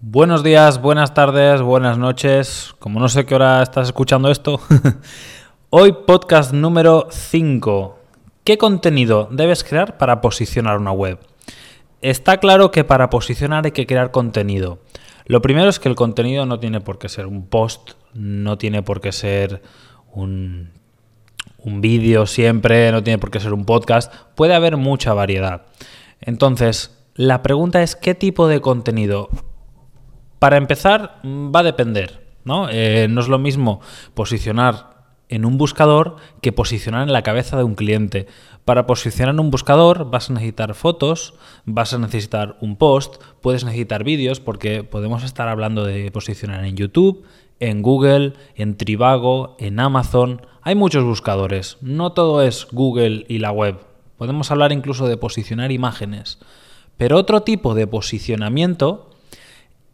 Buenos días, buenas tardes, buenas noches. Como no sé qué hora estás escuchando esto, hoy podcast número 5. ¿Qué contenido debes crear para posicionar una web? Está claro que para posicionar hay que crear contenido. Lo primero es que el contenido no tiene por qué ser un post, no tiene por qué ser un, un vídeo siempre, no tiene por qué ser un podcast. Puede haber mucha variedad. Entonces, la pregunta es qué tipo de contenido para empezar, va a depender, ¿no? Eh, no es lo mismo posicionar en un buscador que posicionar en la cabeza de un cliente. Para posicionar en un buscador vas a necesitar fotos, vas a necesitar un post, puedes necesitar vídeos porque podemos estar hablando de posicionar en YouTube, en Google, en Trivago, en Amazon. Hay muchos buscadores, no todo es Google y la web. Podemos hablar incluso de posicionar imágenes. Pero otro tipo de posicionamiento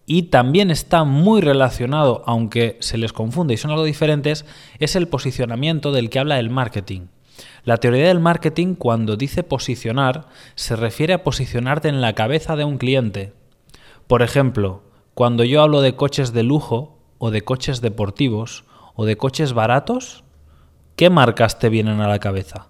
y también está muy relacionado, aunque se les confunde y son algo diferentes, es el posicionamiento del que habla el marketing. La teoría del marketing cuando dice posicionar se refiere a posicionarte en la cabeza de un cliente. Por ejemplo, cuando yo hablo de coches de lujo o de coches deportivos o de coches baratos, ¿qué marcas te vienen a la cabeza?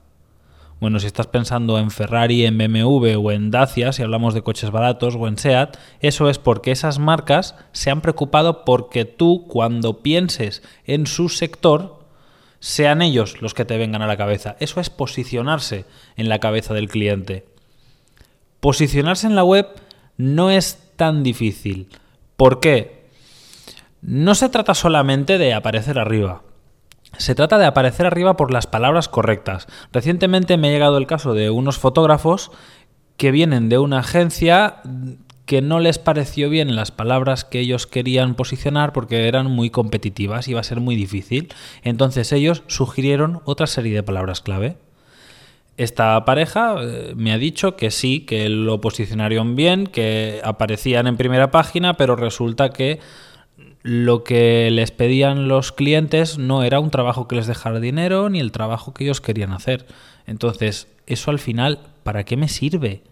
Bueno, si estás pensando en Ferrari, en BMW o en Dacia, si hablamos de coches baratos, o en SEAT, eso es porque esas marcas se han preocupado porque tú, cuando pienses en su sector, sean ellos los que te vengan a la cabeza. Eso es posicionarse en la cabeza del cliente. Posicionarse en la web no es tan difícil. ¿Por qué? No se trata solamente de aparecer arriba. Se trata de aparecer arriba por las palabras correctas. Recientemente me ha llegado el caso de unos fotógrafos que vienen de una agencia que no les pareció bien las palabras que ellos querían posicionar porque eran muy competitivas iba a ser muy difícil. Entonces ellos sugirieron otra serie de palabras clave. Esta pareja eh, me ha dicho que sí, que lo posicionaron bien, que aparecían en primera página, pero resulta que lo que les pedían los clientes no era un trabajo que les dejara dinero ni el trabajo que ellos querían hacer. Entonces, eso al final, ¿para qué me sirve?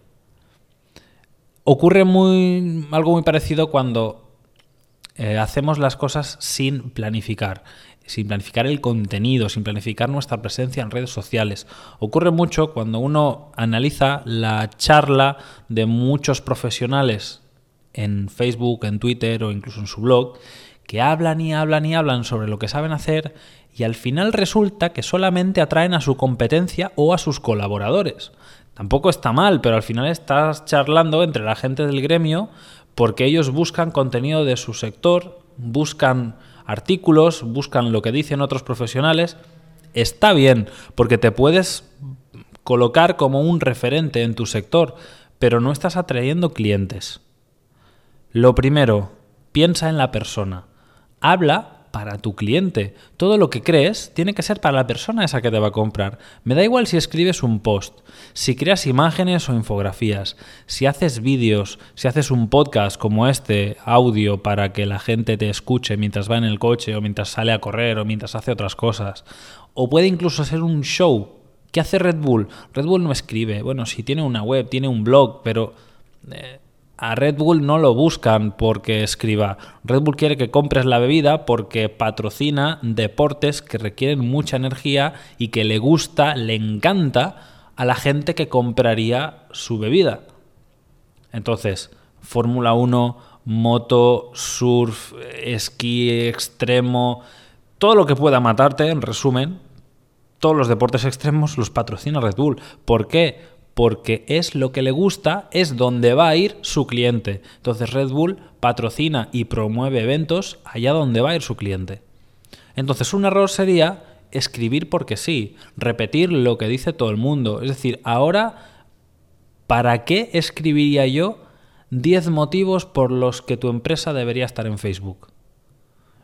Ocurre muy, algo muy parecido cuando eh, hacemos las cosas sin planificar, sin planificar el contenido, sin planificar nuestra presencia en redes sociales. Ocurre mucho cuando uno analiza la charla de muchos profesionales en Facebook, en Twitter o incluso en su blog, que hablan y hablan y hablan sobre lo que saben hacer y al final resulta que solamente atraen a su competencia o a sus colaboradores. Tampoco está mal, pero al final estás charlando entre la gente del gremio porque ellos buscan contenido de su sector, buscan artículos, buscan lo que dicen otros profesionales. Está bien, porque te puedes colocar como un referente en tu sector, pero no estás atrayendo clientes. Lo primero, piensa en la persona. Habla para tu cliente. Todo lo que crees tiene que ser para la persona esa que te va a comprar. Me da igual si escribes un post, si creas imágenes o infografías, si haces vídeos, si haces un podcast como este, audio para que la gente te escuche mientras va en el coche o mientras sale a correr o mientras hace otras cosas. O puede incluso ser un show. ¿Qué hace Red Bull? Red Bull no escribe. Bueno, si tiene una web, tiene un blog, pero... Eh, a Red Bull no lo buscan porque escriba. Red Bull quiere que compres la bebida porque patrocina deportes que requieren mucha energía y que le gusta, le encanta a la gente que compraría su bebida. Entonces, Fórmula 1, moto, surf, esquí extremo, todo lo que pueda matarte, en resumen, todos los deportes extremos los patrocina Red Bull. ¿Por qué? Porque es lo que le gusta, es donde va a ir su cliente. Entonces Red Bull patrocina y promueve eventos allá donde va a ir su cliente. Entonces un error sería escribir porque sí, repetir lo que dice todo el mundo. Es decir, ahora, ¿para qué escribiría yo 10 motivos por los que tu empresa debería estar en Facebook?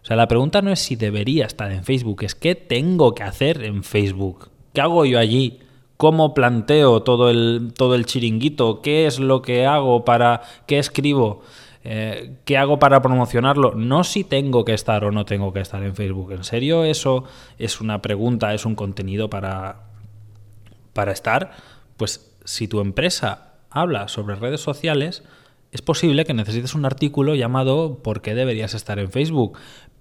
O sea, la pregunta no es si debería estar en Facebook, es qué tengo que hacer en Facebook. ¿Qué hago yo allí? Cómo planteo todo el, todo el chiringuito, qué es lo que hago para, qué escribo, eh, qué hago para promocionarlo, no si tengo que estar o no tengo que estar en Facebook. ¿En serio eso es una pregunta, es un contenido para, para estar? Pues si tu empresa habla sobre redes sociales, es posible que necesites un artículo llamado ¿Por qué deberías estar en Facebook?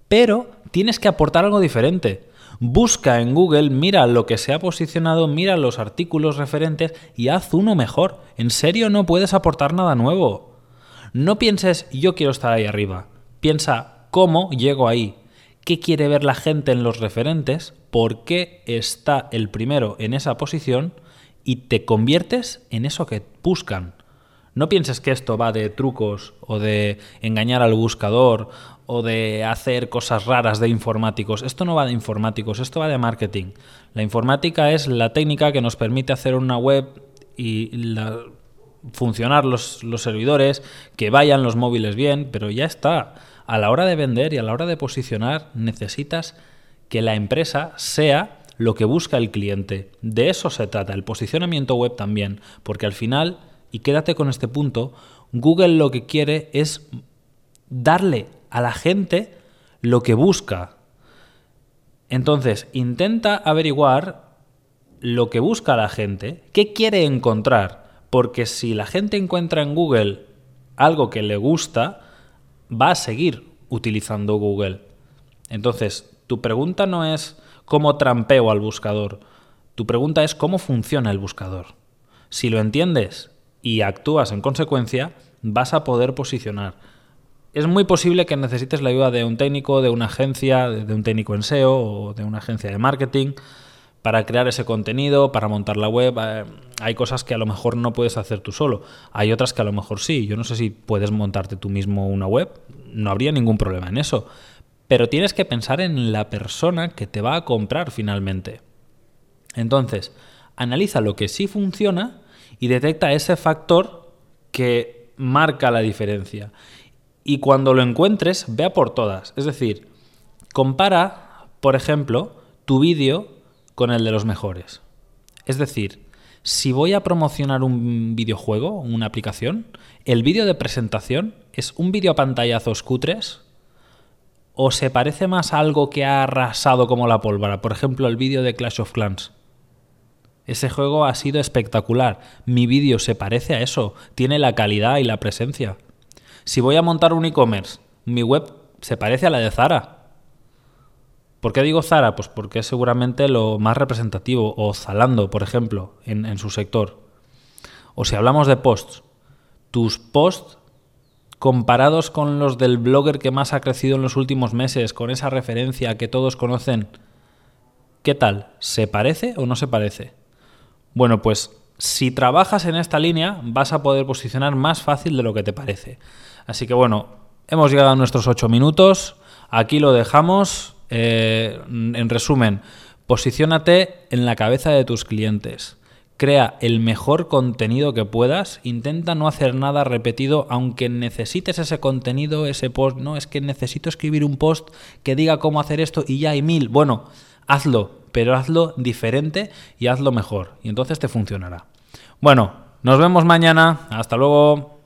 Pero tienes que aportar algo diferente. Busca en Google, mira lo que se ha posicionado, mira los artículos referentes y haz uno mejor. En serio no puedes aportar nada nuevo. No pienses yo quiero estar ahí arriba. Piensa cómo llego ahí. ¿Qué quiere ver la gente en los referentes? ¿Por qué está el primero en esa posición? Y te conviertes en eso que buscan. No pienses que esto va de trucos o de engañar al buscador o de hacer cosas raras de informáticos. Esto no va de informáticos, esto va de marketing. La informática es la técnica que nos permite hacer una web y funcionar los, los servidores, que vayan los móviles bien, pero ya está. A la hora de vender y a la hora de posicionar necesitas que la empresa sea lo que busca el cliente. De eso se trata, el posicionamiento web también, porque al final y quédate con este punto, Google lo que quiere es darle a la gente lo que busca. Entonces, intenta averiguar lo que busca la gente, qué quiere encontrar, porque si la gente encuentra en Google algo que le gusta, va a seguir utilizando Google. Entonces, tu pregunta no es cómo trampeo al buscador, tu pregunta es cómo funciona el buscador. Si lo entiendes y actúas en consecuencia, vas a poder posicionar. Es muy posible que necesites la ayuda de un técnico, de una agencia, de un técnico en SEO o de una agencia de marketing para crear ese contenido, para montar la web. Eh, hay cosas que a lo mejor no puedes hacer tú solo. Hay otras que a lo mejor sí. Yo no sé si puedes montarte tú mismo una web. No habría ningún problema en eso. Pero tienes que pensar en la persona que te va a comprar finalmente. Entonces, analiza lo que sí funciona y detecta ese factor que marca la diferencia. Y cuando lo encuentres, vea por todas. Es decir, compara, por ejemplo, tu vídeo con el de los mejores. Es decir, si voy a promocionar un videojuego, una aplicación, el vídeo de presentación es un vídeo a pantallazos cutres o se parece más a algo que ha arrasado como la pólvora, por ejemplo el vídeo de Clash of Clans. Ese juego ha sido espectacular. Mi vídeo se parece a eso. Tiene la calidad y la presencia. Si voy a montar un e-commerce, mi web se parece a la de Zara. ¿Por qué digo Zara? Pues porque es seguramente lo más representativo. O Zalando, por ejemplo, en, su sector. O si hablamos de posts, tus posts comparados con los del blogger que más ha crecido en los últimos meses, con esa referencia que todos conocen, ¿qué tal? ¿Se parece o no se parece? Bueno, pues si trabajas en esta línea vas a poder posicionar más fácil de lo que te parece. Así que bueno, hemos llegado a nuestros ocho minutos. Aquí lo dejamos. Eh, en resumen, posiciónate en la cabeza de tus clientes. Crea el mejor contenido que puedas. Intenta no hacer nada repetido, aunque necesites ese contenido, ese post. No, es que necesito escribir un post que diga cómo hacer esto y ya hay mil. Bueno, hazlo, pero hazlo diferente y hazlo mejor. Y entonces te funcionará. Bueno, nos vemos mañana. Hasta luego.